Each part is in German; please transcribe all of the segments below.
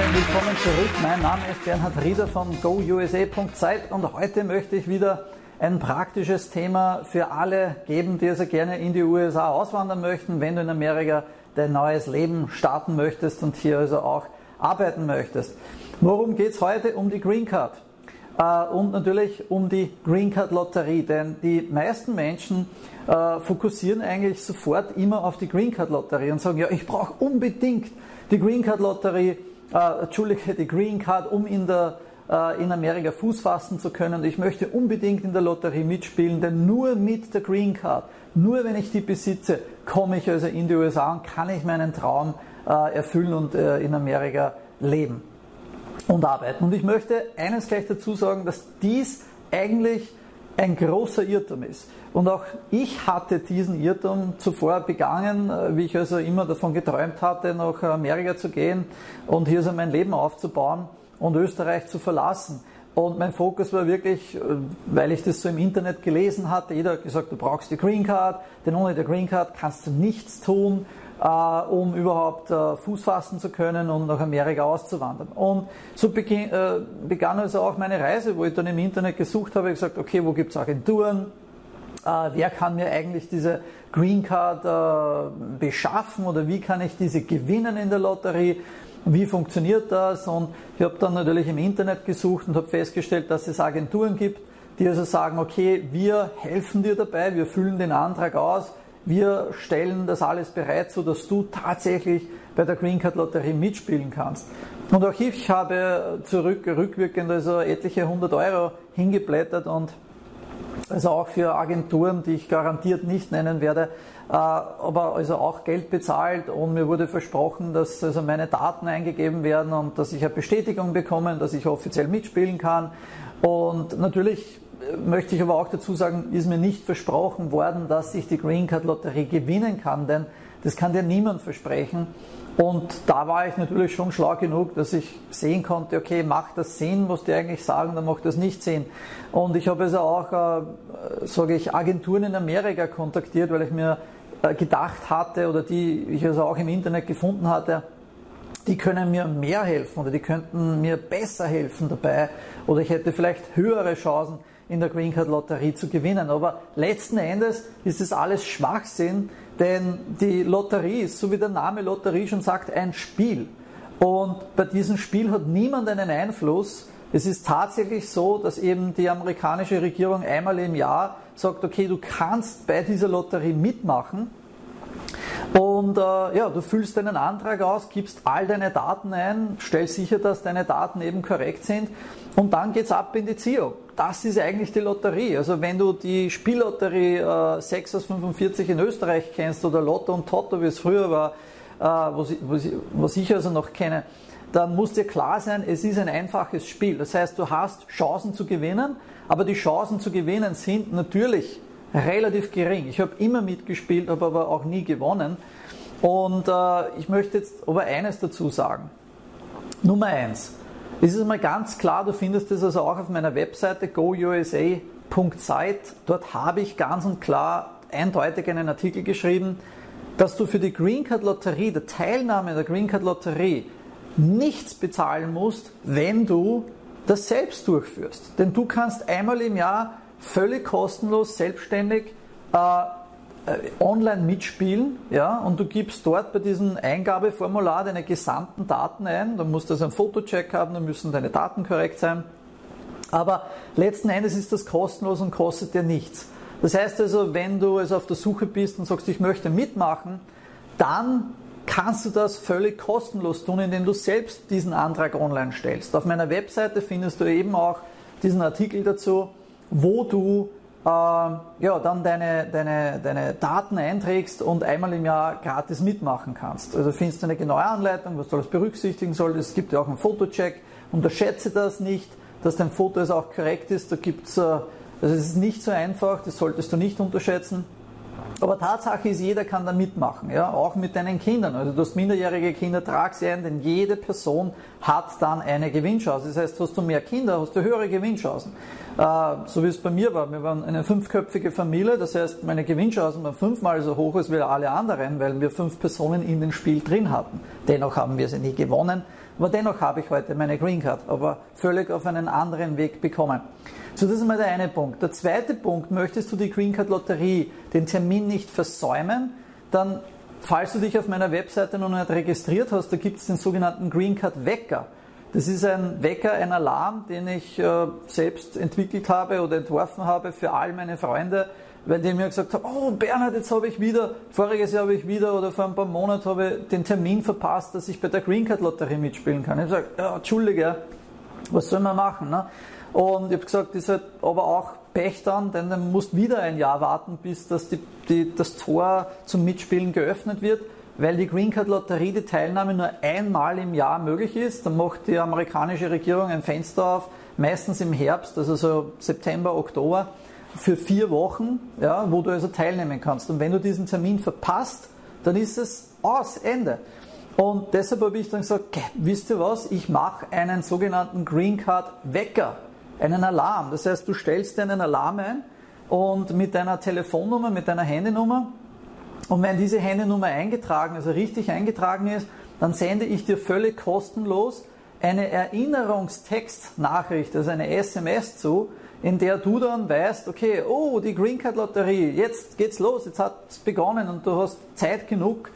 Freunde, willkommen zurück. Mein Name ist Bernhard Rieder von GoUSA.zeit und heute möchte ich wieder ein praktisches Thema für alle geben, die also gerne in die USA auswandern möchten, wenn du in Amerika dein neues Leben starten möchtest und hier also auch arbeiten möchtest. Worum geht es heute? Um die Green Card. Äh, und natürlich um die Green Card Lotterie, denn die meisten Menschen äh, fokussieren eigentlich sofort immer auf die Green Card Lotterie und sagen, ja, ich brauche unbedingt die Green Card Lotterie, äh, Entschuldige, die Green Card, um in, der, äh, in Amerika Fuß fassen zu können. Ich möchte unbedingt in der Lotterie mitspielen, denn nur mit der Green Card, nur wenn ich die besitze, komme ich also in die USA und kann ich meinen Traum äh, erfüllen und äh, in Amerika leben und arbeiten. Und ich möchte eines gleich dazu sagen, dass dies eigentlich ein großer Irrtum ist. Und auch ich hatte diesen Irrtum zuvor begangen, äh, wie ich also immer davon geträumt hatte, nach Amerika zu gehen und hier so mein Leben aufzubauen und Österreich zu verlassen. Und mein Fokus war wirklich, äh, weil ich das so im Internet gelesen hatte, jeder hat gesagt, du brauchst die Green Card, denn ohne die Green Card kannst du nichts tun, äh, um überhaupt Fuß fassen zu können und nach Amerika auszuwandern. Und so begann also auch meine Reise, wo ich dann im Internet gesucht habe, gesagt, okay, wo gibt es Agenturen, äh, wer kann mir eigentlich diese Green Card äh, beschaffen oder wie kann ich diese gewinnen in der Lotterie? Wie funktioniert das? Und ich habe dann natürlich im Internet gesucht und habe festgestellt, dass es Agenturen gibt, die also sagen, okay, wir helfen dir dabei, wir füllen den Antrag aus, wir stellen das alles bereit, so dass du tatsächlich bei der Green Card Lotterie mitspielen kannst. Und auch ich habe zurück, rückwirkend also etliche hundert Euro hingeblättert und also auch für Agenturen, die ich garantiert nicht nennen werde, aber also auch Geld bezahlt und mir wurde versprochen, dass also meine Daten eingegeben werden und dass ich eine Bestätigung bekomme, dass ich offiziell mitspielen kann. Und natürlich möchte ich aber auch dazu sagen, ist mir nicht versprochen worden, dass ich die Green Card Lotterie gewinnen kann, denn das kann dir niemand versprechen. Und da war ich natürlich schon schlau genug, dass ich sehen konnte, okay, macht das Sinn, was die eigentlich sagen, dann macht das nicht Sinn. Und ich habe also auch, äh, sage ich, Agenturen in Amerika kontaktiert, weil ich mir äh, gedacht hatte oder die ich also auch im Internet gefunden hatte, die können mir mehr helfen oder die könnten mir besser helfen dabei oder ich hätte vielleicht höhere Chancen in der Green Card Lotterie zu gewinnen. Aber letzten Endes ist es alles Schwachsinn, denn die Lotterie ist, so wie der Name Lotterie schon sagt, ein Spiel. Und bei diesem Spiel hat niemand einen Einfluss. Es ist tatsächlich so, dass eben die amerikanische Regierung einmal im Jahr sagt, okay, du kannst bei dieser Lotterie mitmachen. Und äh, ja, du füllst deinen Antrag aus, gibst all deine Daten ein, stellst sicher, dass deine Daten eben korrekt sind und dann geht's ab in die Ziehung das ist eigentlich die Lotterie. Also wenn du die Spiellotterie äh, 6 aus 45 in Österreich kennst oder Lotto und Toto, wie es früher war, äh, was, was, was ich also noch kenne, dann muss dir klar sein, es ist ein einfaches Spiel. Das heißt, du hast Chancen zu gewinnen, aber die Chancen zu gewinnen sind natürlich relativ gering. Ich habe immer mitgespielt, habe aber auch nie gewonnen. Und äh, ich möchte jetzt aber eines dazu sagen. Nummer eins. Es ist mal ganz klar, du findest es also auch auf meiner Webseite gousa.site. Dort habe ich ganz und klar eindeutig einen Artikel geschrieben, dass du für die Green Card Lotterie, der Teilnahme der Green Card Lotterie, nichts bezahlen musst, wenn du das selbst durchführst. Denn du kannst einmal im Jahr völlig kostenlos, selbstständig äh, äh, online mitspielen, ja, und du gibst dort bei diesem Eingabeformular deine gesamten Daten ein. Du musst also einen Fotocheck haben, dann müssen deine Daten korrekt sein. Aber letzten Endes ist das kostenlos und kostet dir nichts. Das heißt also, wenn du also auf der Suche bist und sagst, ich möchte mitmachen, dann kannst du das völlig kostenlos tun, indem du selbst diesen Antrag online stellst. Auf meiner Webseite findest du eben auch diesen Artikel dazu, wo du äh, ja, dann deine, deine, deine Daten einträgst und einmal im Jahr gratis mitmachen kannst. Also findest du eine genaue Anleitung, was du alles berücksichtigen solltest. Es gibt ja auch einen Fotocheck. Unterschätze das nicht, dass dein Foto also auch korrekt ist. Da gibt's, äh, also es ist nicht so einfach, das solltest du nicht unterschätzen. Aber Tatsache ist, jeder kann da mitmachen, ja, auch mit deinen Kindern. Also du hast minderjährige Kinder, trag sie ein, denn jede Person hat dann eine Gewinnchance. Das heißt, hast du mehr Kinder, hast du höhere Gewinnchancen. Äh, so wie es bei mir war. Wir waren eine fünfköpfige Familie, das heißt, meine Gewinnchancen waren fünfmal so hoch als wir alle anderen, weil wir fünf Personen in dem Spiel drin hatten. Dennoch haben wir sie nie gewonnen, aber dennoch habe ich heute meine Green Card, aber völlig auf einen anderen Weg bekommen. So, das ist mal der eine Punkt. Der zweite Punkt, möchtest du die Green Card Lotterie, den Termin nicht versäumen, dann, falls du dich auf meiner Webseite noch nicht registriert hast, da gibt es den sogenannten Green Card Wecker. Das ist ein Wecker, ein Alarm, den ich äh, selbst entwickelt habe oder entworfen habe für all meine Freunde, weil die mir gesagt haben, oh Bernhard, jetzt habe ich wieder, voriges Jahr habe ich wieder oder vor ein paar Monaten habe ich den Termin verpasst, dass ich bei der Green Card Lotterie mitspielen kann. Ich habe gesagt, ja, Entschuldige, was soll man machen? Ne? Und ich habe gesagt, das ist halt aber auch Pech dann, denn dann musst wieder ein Jahr warten, bis das, die, die, das Tor zum Mitspielen geöffnet wird weil die Green Card Lotterie die Teilnahme nur einmal im Jahr möglich ist. Dann macht die amerikanische Regierung ein Fenster auf, meistens im Herbst, also so September, Oktober, für vier Wochen, ja, wo du also teilnehmen kannst. Und wenn du diesen Termin verpasst, dann ist es aus, Ende. Und deshalb habe ich dann gesagt, wisst ihr was, ich mache einen sogenannten Green Card Wecker, einen Alarm. Das heißt, du stellst dir einen Alarm ein und mit deiner Telefonnummer, mit deiner Handynummer und wenn diese Handynummer eingetragen, also richtig eingetragen ist, dann sende ich dir völlig kostenlos eine Erinnerungstextnachricht, also eine SMS zu, in der du dann weißt, okay, oh, die Green Card Lotterie, jetzt geht's los, jetzt hat es begonnen und du hast Zeit genug,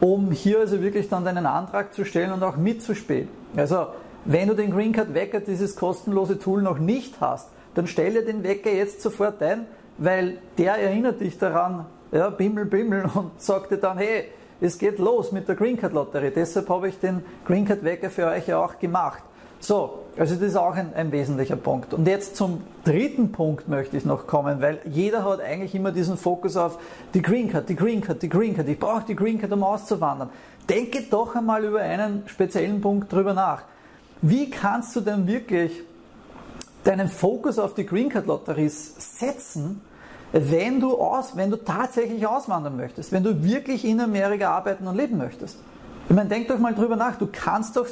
um hier also wirklich dann deinen Antrag zu stellen und auch mitzuspielen. Also, wenn du den Green Card Wecker, dieses kostenlose Tool noch nicht hast, dann stelle den Wecker jetzt sofort ein, weil der erinnert dich daran, ja, Bimmel, Bimmel und sagte dann, hey, es geht los mit der Green Card Lotterie. Deshalb habe ich den Green Card Wecker für euch ja auch gemacht. So, also das ist auch ein, ein, wesentlicher Punkt. Und jetzt zum dritten Punkt möchte ich noch kommen, weil jeder hat eigentlich immer diesen Fokus auf die Green Card, die Green Card, die Green Card. Ich brauche die Green Card, um auszuwandern. Denke doch einmal über einen speziellen Punkt drüber nach. Wie kannst du denn wirklich deinen Fokus auf die Green Card Lotterie setzen, wenn du, aus, wenn du tatsächlich auswandern möchtest, wenn du wirklich in Amerika arbeiten und leben möchtest. Ich meine, denk doch mal drüber nach, du kannst doch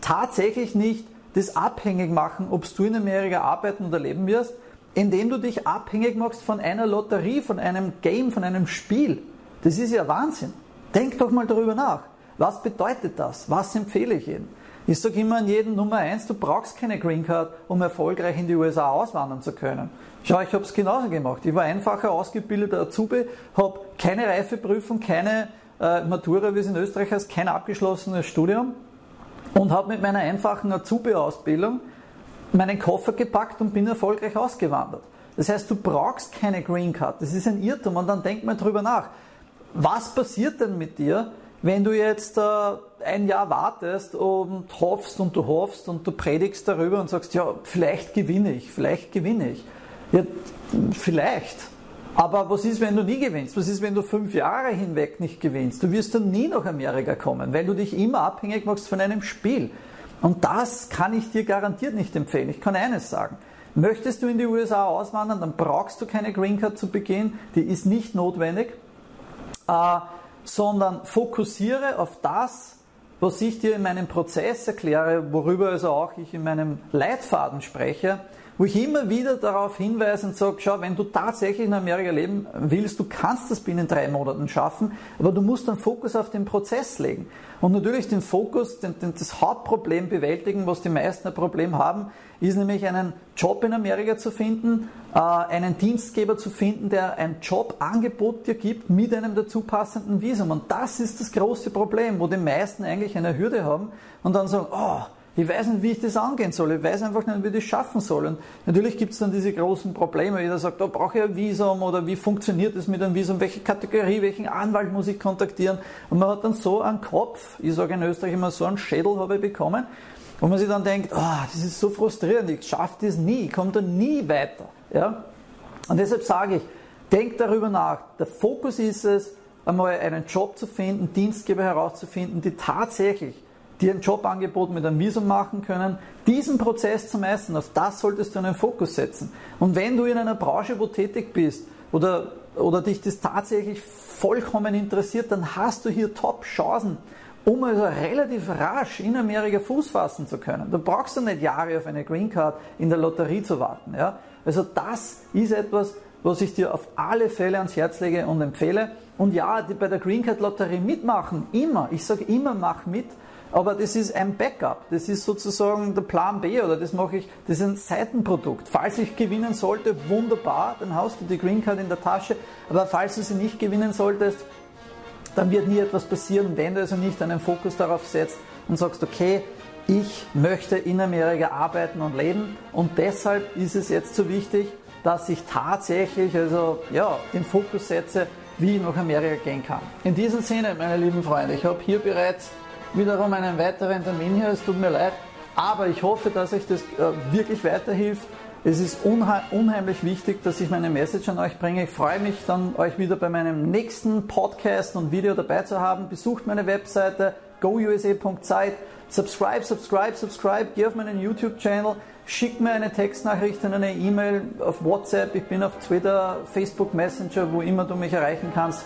tatsächlich nicht das abhängig machen, ob du in Amerika arbeiten oder leben wirst, indem du dich abhängig machst von einer Lotterie, von einem Game, von einem Spiel. Das ist ja Wahnsinn. Denk doch mal darüber nach. Was bedeutet das? Was empfehle ich Ihnen? Ich sage immer an jeden Nummer eins, du brauchst keine Green Card, um erfolgreich in die USA auswandern zu können. Schau, ich habe es genauso gemacht. Ich war einfacher ausgebildeter Azubi, habe keine Reifeprüfung, keine äh, Matura, wie es in Österreich heißt, kein abgeschlossenes Studium und habe mit meiner einfachen Azubi-Ausbildung meinen Koffer gepackt und bin erfolgreich ausgewandert. Das heißt, du brauchst keine Green Card. Das ist ein Irrtum und dann denk mal drüber nach. Was passiert denn mit dir, wenn du jetzt äh, ein Jahr wartest und hoffst und du hoffst und du predigst darüber und sagst, ja, vielleicht gewinne ich, vielleicht gewinne ich. Ja, vielleicht. Aber was ist, wenn du nie gewinnst? Was ist, wenn du fünf Jahre hinweg nicht gewinnst? Du wirst dann nie nach Amerika kommen, weil du dich immer abhängig machst von einem Spiel. Und das kann ich dir garantiert nicht empfehlen. Ich kann eines sagen. Möchtest du in die USA auswandern, dann brauchst du keine Green Card zu Beginn. Die ist nicht notwendig. Äh, sondern fokussiere auf das, was ich dir in meinem Prozess erkläre, worüber also auch ich in meinem Leitfaden spreche wo ich immer wieder darauf hinweise und sage, schau, wenn du tatsächlich in Amerika leben willst, du kannst das binnen drei Monaten schaffen, aber du musst den Fokus auf den Prozess legen. Und natürlich den Fokus, den, den, das Hauptproblem bewältigen, was die meisten ein Problem haben, ist nämlich einen Job in Amerika zu finden, äh, einen Dienstgeber zu finden, der ein Jobangebot dir gibt mit einem dazu passenden Visum. Und das ist das große Problem, wo die meisten eigentlich eine Hürde haben und dann sagen, oh, ich weiß nicht, wie ich das angehen soll. Ich weiß einfach nicht, wie ich das schaffen soll. Und natürlich gibt es dann diese großen Probleme. Jeder sagt, da oh, brauche ich ein Visum oder wie funktioniert das mit einem Visum? Welche Kategorie, welchen Anwalt muss ich kontaktieren? Und man hat dann so einen Kopf, ich sage in Österreich immer so einen Schädel habe ich bekommen, wo man sich dann denkt, oh, das ist so frustrierend, ich schaffe das nie, ich komme da nie weiter. Ja? Und deshalb sage ich, denk darüber nach. Der Fokus ist es, einmal einen Job zu finden, Dienstgeber herauszufinden, die tatsächlich die ein Jobangebot mit einem Visum machen können, diesen Prozess zu meistern, auf das solltest du einen Fokus setzen. Und wenn du in einer Branche, wo tätig bist oder, oder dich das tatsächlich vollkommen interessiert, dann hast du hier Top-Chancen, um also relativ rasch in Amerika Fuß fassen zu können. Du brauchst du nicht Jahre auf eine Green Card in der Lotterie zu warten. Ja? Also das ist etwas, was ich dir auf alle Fälle ans Herz lege und empfehle. Und ja, die bei der Green Card Lotterie mitmachen, immer. Ich sage immer, mach mit. Aber das ist ein Backup. Das ist sozusagen der Plan B oder das mache ich, das ist ein Seitenprodukt. Falls ich gewinnen sollte, wunderbar, dann hast du die Green Card in der Tasche. Aber falls du sie nicht gewinnen solltest, dann wird nie etwas passieren, wenn du also nicht einen Fokus darauf setzt und sagst, okay, ich möchte in Amerika arbeiten und leben und deshalb ist es jetzt so wichtig, dass ich tatsächlich also ja, den Fokus setze, wie ich nach Amerika gehen kann. In diesem Sinne, meine lieben Freunde, ich habe hier bereits wiederum einen weiteren Termin hier, es tut mir leid, aber ich hoffe, dass euch das äh, wirklich weiterhilft. Es ist unheimlich wichtig, dass ich meine Message an euch bringe. Ich freue mich dann, euch wieder bei meinem nächsten Podcast und Video dabei zu haben. Besucht meine Webseite gousa.zeit. Subscribe, subscribe, subscribe. Geh auf meinen YouTube-Channel. Schick mir eine Textnachricht in eine E-Mail auf WhatsApp. Ich bin auf Twitter, Facebook Messenger, wo immer du mich erreichen kannst.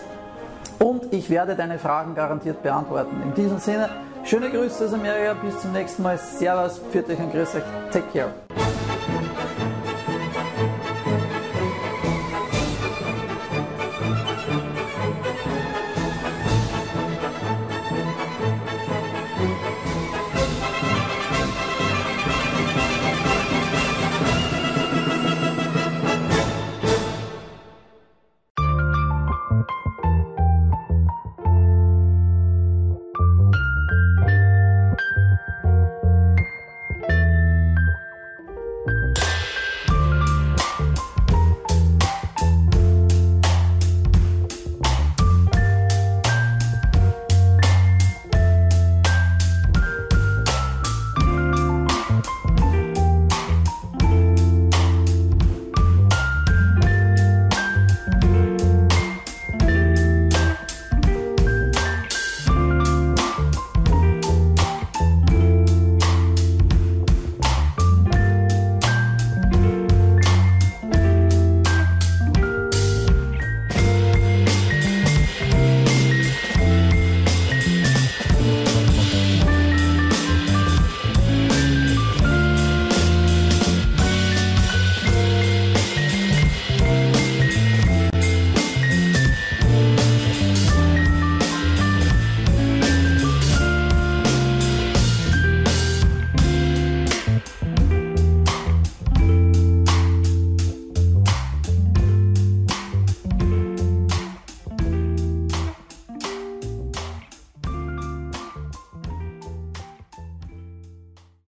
Ich werde deine Fragen garantiert beantworten. In diesem Sinne, schöne Grüße aus Amerika. Bis zum nächsten Mal. Servus, pfiat euch und grüß euch. Take care.